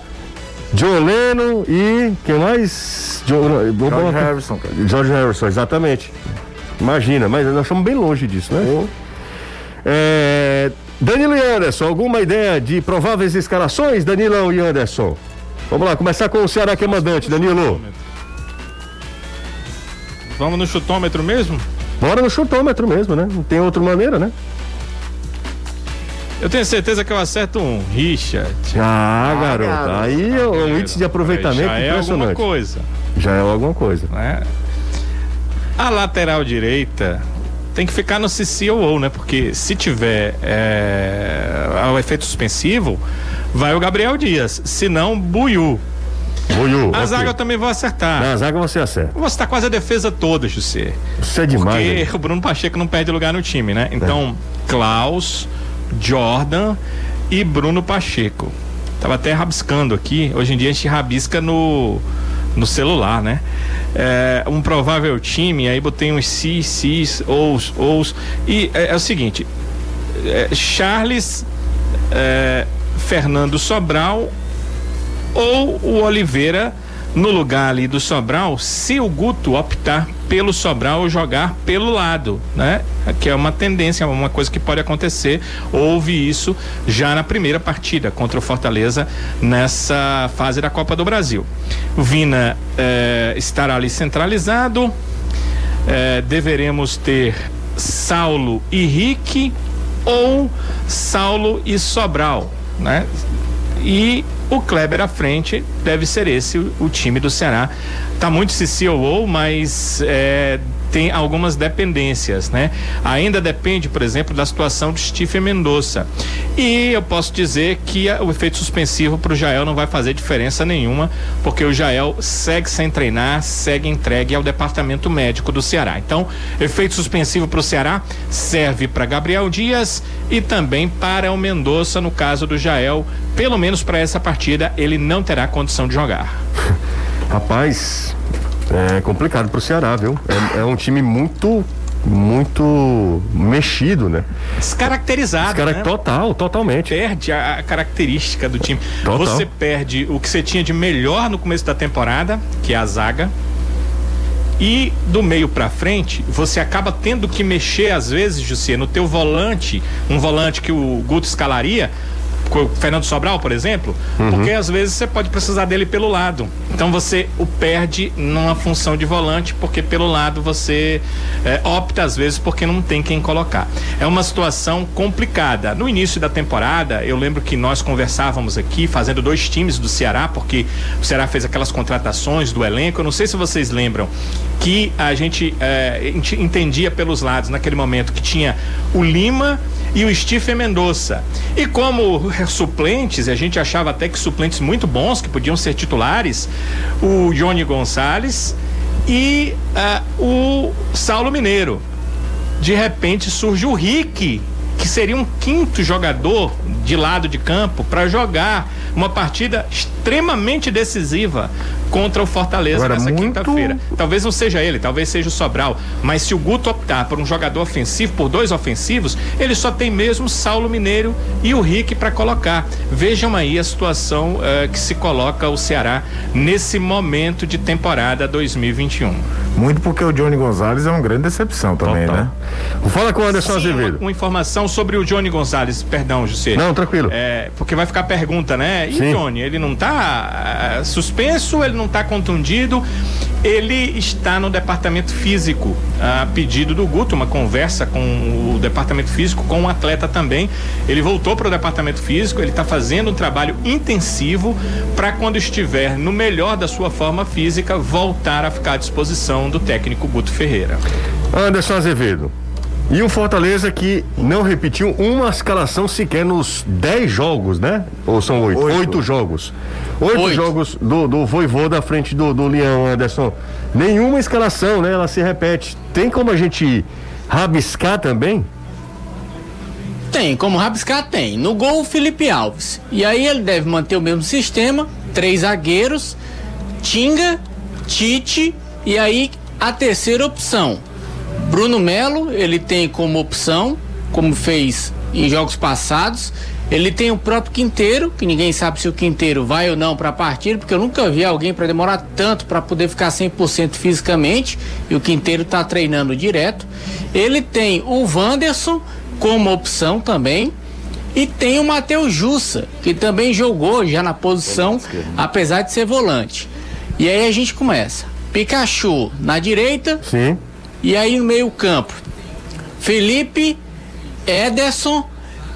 John Lennon e quem mais? John, George Harrison. Cara. George Harrison, exatamente. Imagina, mas nós estamos bem longe disso, né? Oh. É, Danilo e Anderson, alguma ideia de prováveis escalações, Danilão e Anderson? Vamos lá, começar com o Ceará que é mandante, Danilo. Vamos no chutômetro mesmo? Bora no chutômetro mesmo, né? Não tem outra maneira, né? Eu tenho certeza que eu acerto um. Richard. Ah, ah garoto. Aí é um índice de aproveitamento já impressionante. é alguma coisa. Já é alguma coisa. Né? A lateral direita tem que ficar no CCOO, né? Porque se tiver é, o efeito suspensivo, vai o Gabriel Dias. Se não, Buiu. Buiu. A okay. zaga eu também vou acertar. Na zaga você acerta. Você tá quase a defesa toda, José. Isso é demais. Porque né? o Bruno Pacheco não perde lugar no time, né? Então, é. Klaus, Jordan e Bruno Pacheco. Tava até rabiscando aqui. Hoje em dia a gente rabisca no no celular, né? É, um provável time, aí botei uns si, cis, ous, ous. E é, é o seguinte: é, Charles, é, Fernando Sobral ou o Oliveira no lugar ali do Sobral, se o Guto optar pelo Sobral ou jogar pelo lado, né? Que é uma tendência, uma coisa que pode acontecer. Houve isso já na primeira partida contra o Fortaleza nessa fase da Copa do Brasil. O Vina eh, estará ali centralizado. Eh, deveremos ter Saulo e Rick ou Saulo e Sobral, né? E o Kleber à frente deve ser esse o, o time do Ceará. Tá muito CCOO, mas é, tem algumas dependências, né? Ainda depende, por exemplo, da situação do Stephen Mendonça. E eu posso dizer que o efeito suspensivo para o Jael não vai fazer diferença nenhuma, porque o Jael segue sem treinar, segue entregue ao departamento médico do Ceará. Então, efeito suspensivo para o Ceará serve para Gabriel Dias e também para o Mendonça no caso do Jael. Pelo menos para essa partida, ele não terá condição de jogar. <laughs> Rapaz, é complicado pro Ceará, viu? É, é um time muito muito mexido, né? Descaracterizado. Descarac... Né? Total, totalmente. Perde a, a característica do time. Total. Você perde o que você tinha de melhor no começo da temporada, que é a zaga. E do meio para frente, você acaba tendo que mexer às vezes, José, no teu volante, um volante que o Guto escalaria, o Fernando Sobral, por exemplo, uhum. porque às vezes você pode precisar dele pelo lado. Então você o perde numa função de volante, porque pelo lado você é, opta às vezes porque não tem quem colocar. É uma situação complicada. No início da temporada, eu lembro que nós conversávamos aqui, fazendo dois times do Ceará, porque o Ceará fez aquelas contratações do elenco. Eu não sei se vocês lembram que a gente, é, entendia pelos lados naquele momento que tinha o Lima e o Stephen Mendonça. E como suplentes, e a gente achava até que suplentes muito bons, que podiam ser titulares, o Johnny Gonçalves e uh, o Saulo Mineiro. De repente surge o Rick, que seria um quinto jogador de lado de campo para jogar uma partida extremamente decisiva contra o Fortaleza Agora, nessa muito... quinta-feira. Talvez não seja ele, talvez seja o Sobral, mas se o Guto optar por um jogador ofensivo, por dois ofensivos, ele só tem mesmo Saulo Mineiro e o Rick para colocar. Vejam aí a situação uh, que se coloca o Ceará nesse momento de temporada 2021. Muito porque o Johnny Gonzalez é uma grande decepção também, Total. né? Fala com o Anderson Sim, Azevedo. Uma, uma, informação sobre o Johnny Gonzalez, perdão, José. Não, tranquilo. É, porque vai ficar pergunta, né? E Sim. Johnny, ele não tá uh, suspenso, ele não está contundido. Ele está no departamento físico, a pedido do Guto, uma conversa com o departamento físico, com o atleta também. Ele voltou para o departamento físico, ele está fazendo um trabalho intensivo para quando estiver no melhor da sua forma física, voltar a ficar à disposição do técnico Guto Ferreira. Anderson Azevedo. E o Fortaleza que não repetiu uma escalação sequer nos 10 jogos, né? Ou são oito? Oito jogos. Oito, jogos do, do Voivô da frente do, do Leão, Anderson. Nenhuma escalação, né? Ela se repete. Tem como a gente rabiscar também? Tem, como rabiscar tem. No gol, Felipe Alves. E aí ele deve manter o mesmo sistema: três zagueiros, Tinga, Tite e aí a terceira opção Bruno Melo, ele tem como opção, como fez em jogos passados. Ele tem o próprio Quinteiro, que ninguém sabe se o Quinteiro vai ou não para a partida, porque eu nunca vi alguém para demorar tanto para poder ficar 100% fisicamente, e o Quinteiro está treinando direto. Ele tem o Wanderson como opção também, e tem o Matheus Jussa, que também jogou já na posição, apesar de ser volante. E aí a gente começa. Pikachu na direita. Sim. E aí no meio campo, Felipe, Ederson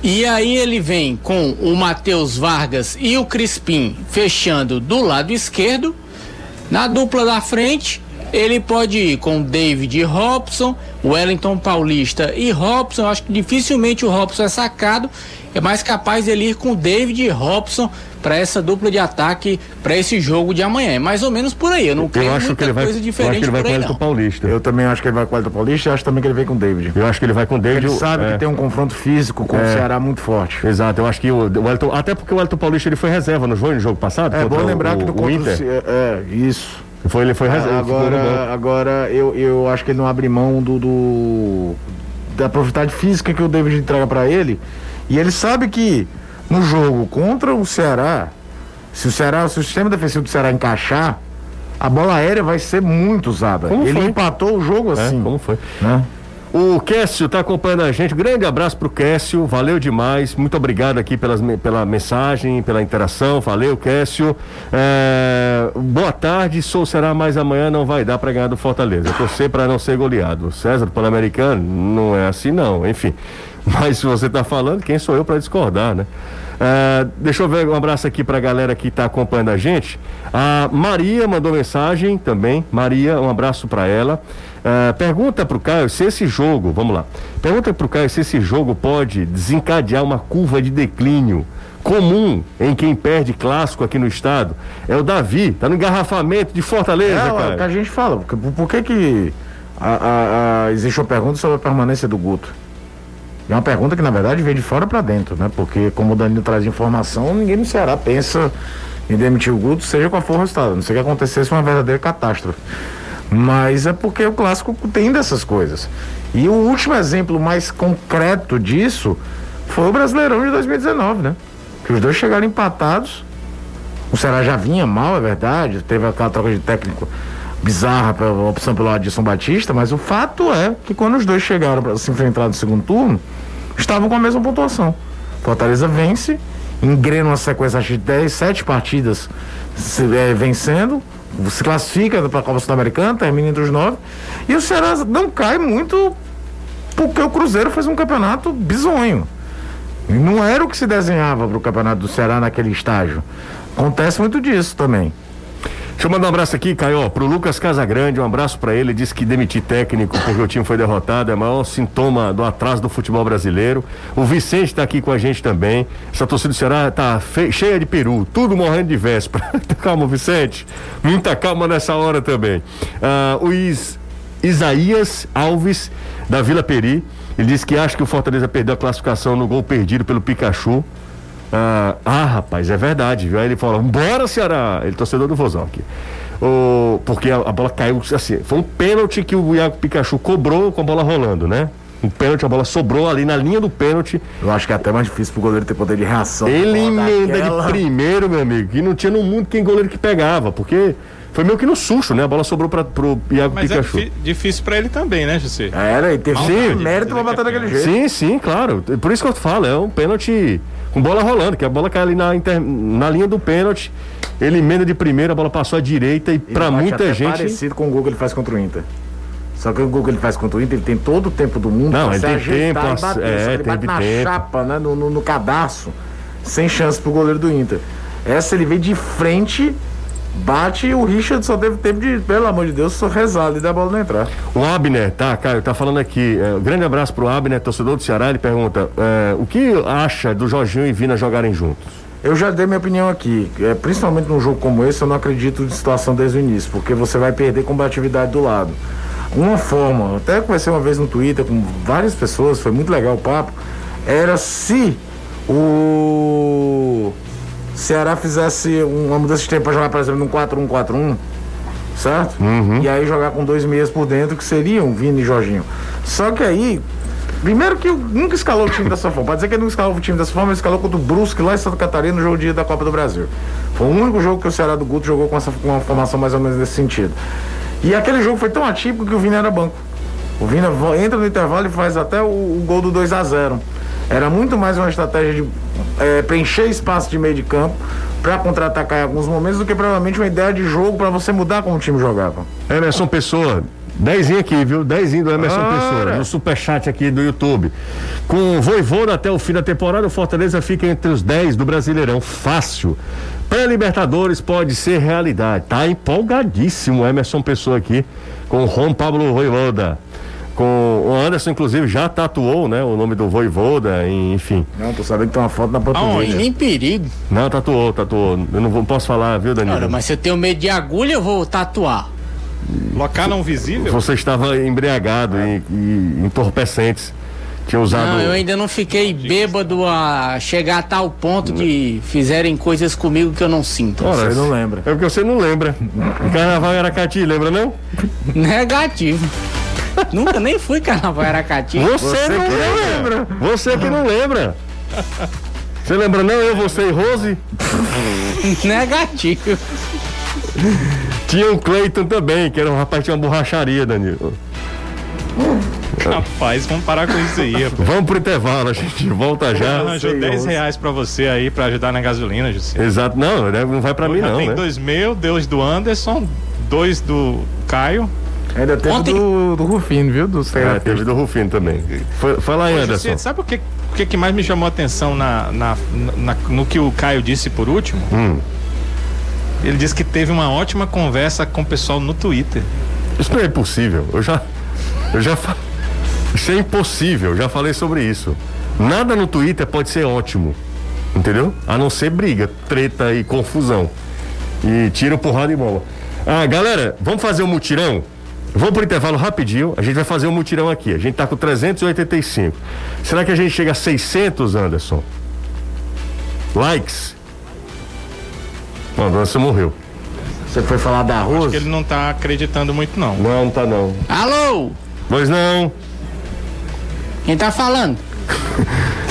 E aí ele vem com o Matheus Vargas e o Crispim fechando do lado esquerdo. Na dupla da frente, ele pode ir com David Robson, Wellington Paulista e Robson. Acho que dificilmente o Robson é sacado. É mais capaz dele ir com David e Robson para essa dupla de ataque para esse jogo de amanhã. É mais ou menos por aí. Eu não creio eu acho muita que ele vai, coisa diferente eu acho que ele vai com o não. Paulista. Eu também acho que ele vai com o Elton Paulista e acho também que ele vem com o David. Eu acho que ele vai com o David. Ele sabe é. que tem um confronto físico com É. o Ceará muito forte. Exato, eu acho que o, o Elton, até porque o Elton Paulista ele foi reserva no jogo, no jogo passado. É bom lembrar o, que no o contra o Inter. É, é, isso. Foi, ele foi banco. Agora, agora eu, eu acho que ele não abre mão do, do- da profundidade física que o David entrega pra ele. E ele sabe que no jogo contra o Ceará, se o Ceará, se o sistema defensivo do Ceará encaixar, a bola aérea vai ser muito usada. Como ele foi? empatou o jogo É, assim. como foi? né? O Cássio está acompanhando a gente. Grande abraço pro Cássio, valeu demais. Muito obrigado aqui pelas, pela mensagem, pela interação. Valeu, Cássio. É, boa tarde, sou será mais amanhã não vai dar para ganhar do Fortaleza. Torcer para não ser goleado. César Pan-Americano não é assim não, enfim. <laughs> Mas se você está falando, quem sou eu para discordar, né? É, deixa eu ver um abraço aqui para a galera que está acompanhando a gente. A Maria mandou mensagem também. Maria, um abraço para ela. É, pergunta para o Caio se esse jogo, vamos lá. Pergunta para o Caio se esse jogo pode desencadear uma curva de declínio comum em quem perde clássico aqui no estado. É o Davi, tá no engarrafamento de Fortaleza, É, cara. é o que a gente fala. Por, por que que a- a- a- existe uma pergunta sobre a permanência do Guto? É uma pergunta que, na verdade, vem de fora para dentro, né? Porque, como o Danilo traz informação, ninguém no Ceará pensa em demitir o Guto, seja qual for o resultado. Não sei que acontecesse uma verdadeira catástrofe. Mas é porque o clássico tem dessas coisas. E o último exemplo mais concreto disso foi o Brasileirão de 2019, né? Que os dois chegaram empatados. O Ceará já vinha mal, é verdade. Teve aquela troca de técnico bizarra pela opção pelo Adilson Batista, mas o fato é que quando os dois chegaram para se enfrentar no segundo turno, estavam com a mesma pontuação. Fortaleza vence, engrena uma sequência de 10, 7 partidas se- eh, vencendo, se classifica para a Copa Sul-Americana, termina entre os nove, e o Ceará não cai muito porque o Cruzeiro fez um campeonato bizonho. Não era o que se desenhava para o campeonato do Ceará naquele estágio. Acontece muito disso também. Deixa eu mandar um abraço aqui, Caio, pro Lucas Casagrande, um abraço pra ele. Disse que demitir técnico porque o time foi derrotado é o maior sintoma do atraso do futebol brasileiro. O Vicente tá aqui com a gente também. Essa torcida do Ceará tá cheia de peru, tudo morrendo de véspera. <laughs> calma, Vicente. Muita calma nessa hora também. Ah, o Is- Isaías Alves, da Vila Peri, ele disse que acha que o Fortaleza perdeu a classificação no gol perdido pelo Pikachu. Ah, ah, rapaz, é verdade, viu? Aí ele falou, bora Ceará! Ele torcedor do Vozão aqui. O, porque a, a bola caiu, assim, foi um pênalti que o Iago Pikachu cobrou com a bola rolando, né? Um pênalti, a bola sobrou ali na linha do pênalti. Eu acho que é até mais difícil pro goleiro ter poder de reação. Ele emenda daquela. de primeiro, meu amigo, que não tinha no mundo quem goleiro que pegava, porque foi meio que no susto, né? A bola sobrou pra, pro Iago Mas é Pikachu. difi- difícil pra ele também, né, José? Era, e teve sim, mérito pra que bater é daquele jeito. Sim, sim, claro. Por isso que eu falo, é um pênalti com bola rolando, que a bola cai ali na, inter- na linha do pênalti. Ele emenda de primeira, a bola passou à direita e bate muita gente. parecido com o gol que ele faz contra o Inter. Só que o gol que ele faz contra o Inter, ele tem todo o tempo do mundo Não, pra ele se tem tempo, e bater. é, ele bate teve na tempo. chapa, né? No, no, no cadarço. Sem chance pro goleiro do Inter. Essa ele veio de frente, bate e o Richard só teve tempo de, pelo amor de Deus, só rezar ali da bola não entrar. O Abner, tá, Caio, tá falando aqui. é, grande abraço pro Abner, torcedor do Ceará. Ele pergunta: é, o que acha do Jorginho e Vina jogarem juntos? Eu já dei minha opinião aqui. É, principalmente num jogo como esse, eu não acredito de situação desde o início, porque você vai perder combatividade do lado. Uma forma, até conversei uma vez no Twitter com várias pessoas, foi muito legal o papo, era se o Ceará fizesse uma mudança de tempo para jogar, por exemplo, num 4-1-4-1, certo? E aí jogar com dois meias por dentro, que seriam Vini e Jorginho. Só que aí, primeiro que nunca escalou o time dessa forma. Pode dizer que ele nunca escalou o time dessa forma, ele escalou contra o Brusque lá em Santa Catarina no jogo dia da Copa do Brasil. Foi o único jogo que o Ceará do Guto jogou com, essa, com uma formação mais ou menos nesse sentido. E aquele jogo foi tão atípico que o Vini era banco. O Vina vo- entra no intervalo e faz até o, o gol do 2 a 0 Era muito mais uma estratégia de é, preencher espaço de meio de campo para contra-atacar em alguns momentos do que provavelmente uma ideia de jogo para você mudar como o time jogava. Emerson Pessoa, Dezinho aqui, viu? Dezinho do Emerson Ora. Pessoa, no superchat aqui do YouTube. Com o Voivoda até o fim da temporada, o Fortaleza fica entre os 10 do Brasileirão. Fácil. Pré-Libertadores pode ser realidade. Tá empolgadíssimo o Emerson Pessoa aqui com o Juan Pablo Voivoda com o Anderson, inclusive, já tatuou, né? O nome do Voivoda, enfim. Não, tô sabendo que tem uma foto na portuguesa. Não, nem perigo. Não, tatuou, tatuou. Eu não vou, posso falar, viu, Danilo? Cara, mas se eu tenho medo de agulha, eu vou tatuar. Local não visível? Você estava embriagado e, e entorpecentes. Tinha usado. Não, eu ainda não fiquei bêbado a chegar a tal ponto que fizerem coisas comigo que eu não sinto. Ora, você não lembra. É porque você não lembra. O carnaval era Cati, lembra não? Negativo. Nunca nem fui carnaval Aracati. Você, você não lembra. lembra. Você que não lembra. Você lembra não? Eu, você e Rose? <laughs> Negativo. Tinha o Cleiton também, que era um rapaz que tinha uma borracharia, Danilo. Rapaz, vamos parar com isso aí. Rapaz. Vamos pro intervalo, a gente volta já. Arranjou 10 reais pra você aí pra ajudar na gasolina, José. Exato, não, não vai pra mim não. Tem né? dois mil, dois do Anderson, dois do Caio. Ainda teve Ontem... do, do Rufino, viu? Do é, teve do Rufino também. Foi, foi lá, Anderson. Sabe o que, o que, que mais me chamou a atenção na, na, na, no que o Caio disse por último? Hum. Ele disse que teve uma ótima conversa com o pessoal no Twitter. Isso não é impossível. Eu já. Eu já falei. Isso é impossível, eu já falei sobre isso. Nada no Twitter pode ser ótimo. Entendeu? A não ser briga, treta e confusão. E tiro, porrada e bola. Ah, galera, vamos fazer um mutirão? Vamos pro intervalo rapidinho. A gente vai fazer um mutirão aqui. A gente tá com 385. Será que a gente chega a 600, Anderson? Likes? Não, Anderson morreu. Você foi falar da Rose? Acho que ele não tá acreditando muito, não. Não, não tá não. Alô? Pois não. Quem tá falando? <laughs>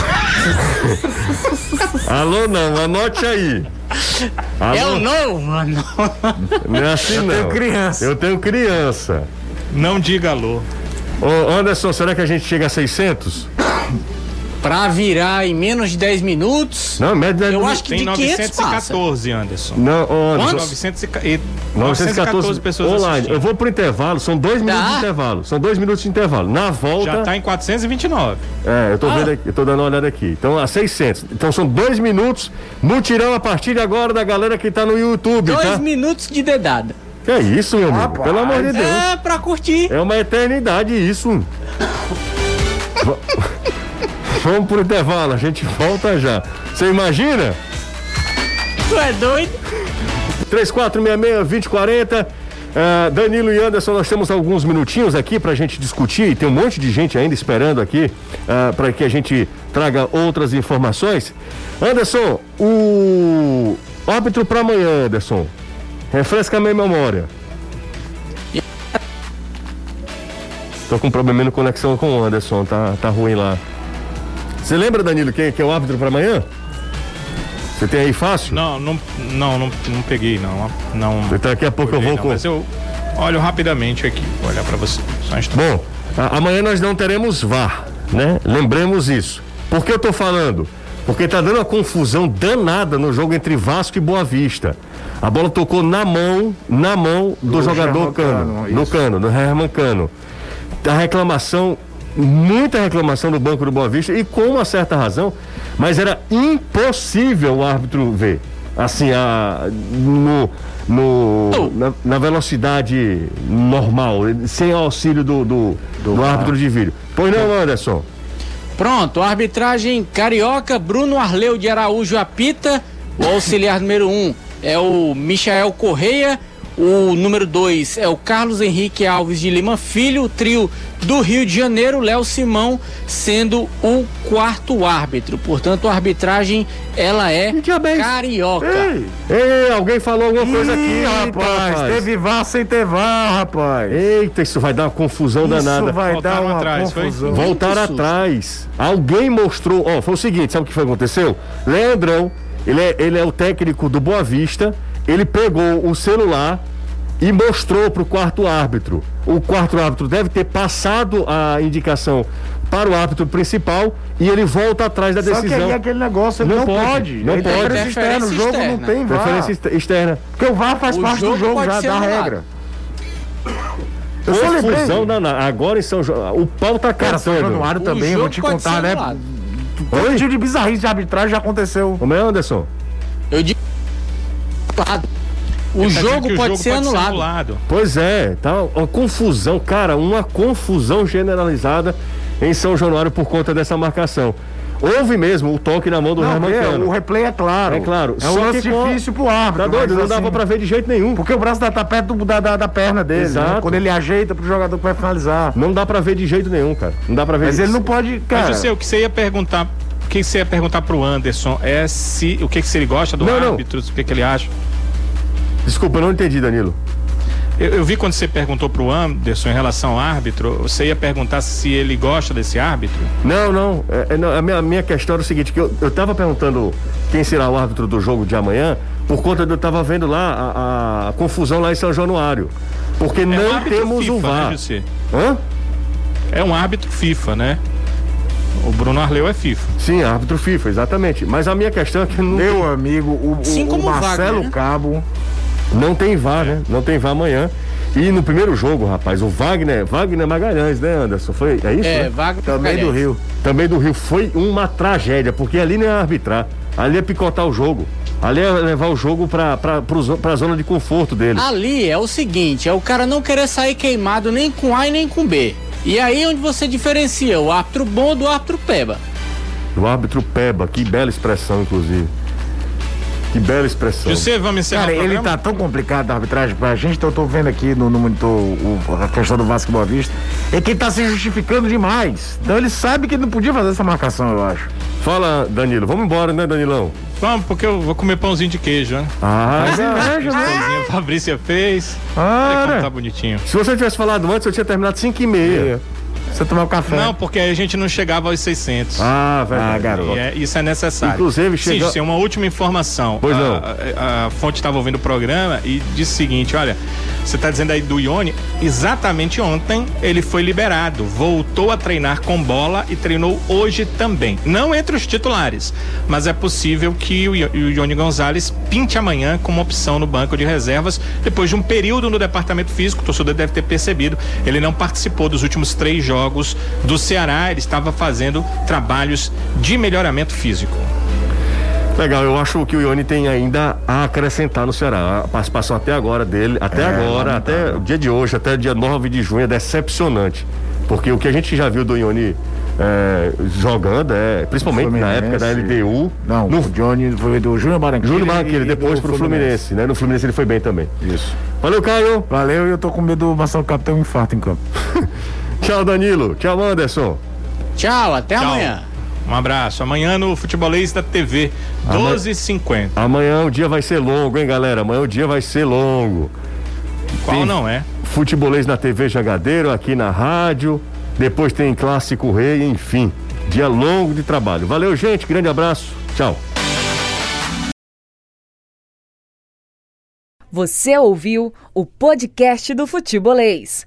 <laughs> Alô, não, anote aí. Alô? É o novo, mano. Não é assim, eu não. Eu tenho criança. Eu tenho criança. Não diga alô. Ô, Anderson, será que a gente chega a 600? Pra virar em menos de 10 minutos. Não, média 10 Eu acho que tem de 914, Anderson. Não, Anderson. 914, 914 pessoas Online. Assistindo. Eu vou pro intervalo, são dois tá. minutos de intervalo. São dois minutos de intervalo. Na volta. Já tá em 429. É, eu tô ah. vendo aqui, eu tô dando uma olhada aqui. Então, a 600. Então, são dois minutos. Mutirão a partir de agora da galera que tá no YouTube. Dois tá? minutos de dedada. Que é isso, meu amigo? Pelo amor de Deus. É, pra curtir. É uma eternidade isso. <laughs> Vamos pro intervalo, a gente volta já. Você imagina? Tu é doido? 3466-2040. Uh, Danilo e Anderson, nós temos alguns minutinhos aqui para a gente discutir e tem um monte de gente ainda esperando aqui uh, para que a gente traga outras informações. Anderson, o árbitro para amanhã, Anderson. Refresca a minha memória. Tô com um probleminha no conexão com o Anderson, tá, tá ruim lá. Você lembra, Danilo, quem, quem é o árbitro para amanhã? Você tem aí fácil? Não, não, não, não, não peguei, não. não então daqui a pouco eu vou não, com. Mas eu olho rapidamente aqui, vou olhar para você. Bom, a, amanhã nós não teremos VAR, né? Lembremos isso. Por que eu tô falando? Porque tá dando uma confusão danada no jogo entre Vasco e Boa Vista. A bola tocou na mão, na mão do, do jogador Cano, Cano no Cano, do Herman Cano. A reclamação muita reclamação do Banco do Boa Vista e com uma certa razão, mas era impossível o árbitro ver. Assim, a, no, no, na, na velocidade normal, sem auxílio do, do, do, do árbitro de vídeo. Pois não, Anderson? Pronto, arbitragem carioca, Bruno Arleu de Araújo apita, o auxiliar número 1 um é o Michael Correia o número 2 é o Carlos Henrique Alves de Lima Filho, o trio do Rio de Janeiro, Léo Simão sendo o quarto árbitro. Portanto, a arbitragem ela é carioca. Ei, ei, alguém falou alguma coisa aqui, rapaz. rapaz. Teve VAR sem ter VAR, rapaz. Eita, isso vai dar uma confusão isso danada. vai Voltaram dar uma atrás, confusão. Foi? Voltar atrás. Alguém mostrou, ó, foi o seguinte, sabe o que foi aconteceu? Leandrão, ele é, ele é o técnico do Boa Vista ele pegou o celular e mostrou para o quarto árbitro. O quarto árbitro deve ter passado a indicação para o árbitro principal e ele volta atrás da decisão. Só que aí aquele negócio ele não, não pode. pode. Não pode. Preferência externa. O jogo externa. não tem VAR. Preferência externa. Porque o VAR faz o parte do jogo já, da regra. confusão danada. Agora em São João, o pau tá Cara, São Januário também, eu vou te contar, né? Todo tipo de bizarrice de arbitragem já aconteceu. Como é, Anderson? Digo. O jogo, o pode, jogo ser, pode anulado. ser anulado. Pois é, tá uma confusão, cara, uma confusão generalizada em São Januário por conta dessa marcação. Houve mesmo o toque na mão do Herman é, O replay é claro. É claro. É um lance difícil pro árbitro. Tá doido, não assim, dava pra ver de jeito nenhum. Porque o braço tá, tá perto da, da, da, perna dele. Né? Exato. Né? Quando ele ajeita pro jogador que vai finalizar. Não dá pra ver de jeito nenhum, cara. Não dá pra ver Mas ele não pode. Cara... Mas eu sei, o que você ia perguntar. O que você ia perguntar pro Anderson é se o que, que ele gosta do não, árbitro, não. o que, que ele acha. Desculpa, eu não entendi, Danilo. Eu, eu, vi quando você perguntou para o Anderson em relação ao árbitro, você ia perguntar se ele gosta desse árbitro? Não, não. É, é não a, minha, a minha questão era o seguinte, que eu, eu tava perguntando quem será o árbitro do jogo de amanhã, por conta de eu tava vendo lá a, a, a confusão lá em São Januário. Porque é não um temos FIFA, o VAR. Né, Hã? É um árbitro FIFA, né? O Bruno Arleu é FIFA. Sim, árbitro FIFA, exatamente. Mas a minha questão é que não. Meu amigo, o, o, o Marcelo Wagner, né? Cabo não tem VAR, né? Não tem VAR amanhã. E no primeiro jogo, rapaz, o Wagner, Wagner Magalhães, né, Anderson? Foi, é isso? É, né? Wagner Também Magalhães. do Rio. Também do Rio. Foi uma tragédia, porque ali não é arbitrar. Ali é picotar o jogo. Ali é levar o jogo pra, pra, pro, pra zona de conforto dele. Ali é o seguinte, é o cara não querer sair queimado nem com A e nem com B. E aí onde você diferencia o árbitro bom do árbitro peba. Do árbitro peba, que bela expressão, inclusive. Que bela expressão. Você, vamos encerrar Cara, ele tá tão complicado a arbitragem pra gente, então eu tô vendo aqui no, no monitor o, a questão do Vasco Boa Vista. É que ele tá se justificando demais. Então ele sabe que ele não podia fazer essa marcação, eu acho. Fala, Danilo. Vamos embora, né, Danilão? Vamos, porque eu vou comer pãozinho de queijo, né? Ah, Mas inveja, né? Pãozinho a Fabrícia fez. Ah, Olha como tá bonitinho. Se você tivesse falado antes, eu tinha terminado 5 e meia. Você tomar o café. Não, porque aí a gente não chegava aos 600. Ah, verdade. Ah, garoto. É, isso é necessário. Inclusive, chegou... Sim, uma última informação. Pois não. A, a, a fonte estava ouvindo o programa e disse o seguinte, olha, você está dizendo aí do Ione, exatamente ontem ele foi liberado, voltou a treinar com bola e treinou hoje também. Não entre os titulares, mas é possível que o Ione Gonzalez pinte amanhã como opção no banco de reservas, depois de um período no departamento físico, o torcedor deve ter percebido, ele não participou dos últimos três jogos do Ceará, ele estava fazendo trabalhos de melhoramento físico. Legal, eu acho que o Ione tem ainda a acrescentar no Ceará. A participação até agora dele, até é, agora, até o dia de hoje, até o dia 9 de junho, é decepcionante. Porque o que a gente já viu do Ione é, jogando, é, principalmente na época da LDU. Não, no, o Johnny foi do Júnior Barranquilla. Júnior Barranquilla, depois pro Fluminense. Fluminense, né? No Fluminense ele foi bem também. Isso. Valeu, Caio. Valeu, e eu tô com medo do Marcelo Capo ter um infarto em campo. <laughs> Tchau, Danilo. Tchau, Anderson. Tchau, até Tchau. amanhã. Um abraço. Amanhã no Futebolês da TV, 12h50. Amanhã o dia vai ser longo, hein, galera? Amanhã o dia vai ser longo. Qual tem não é? Futebolês na TV Jagadeiro, aqui na rádio. Depois tem Clássico Rei, enfim. Dia longo de trabalho. Valeu, gente. Grande abraço. Tchau. Você ouviu o podcast do Futebolês.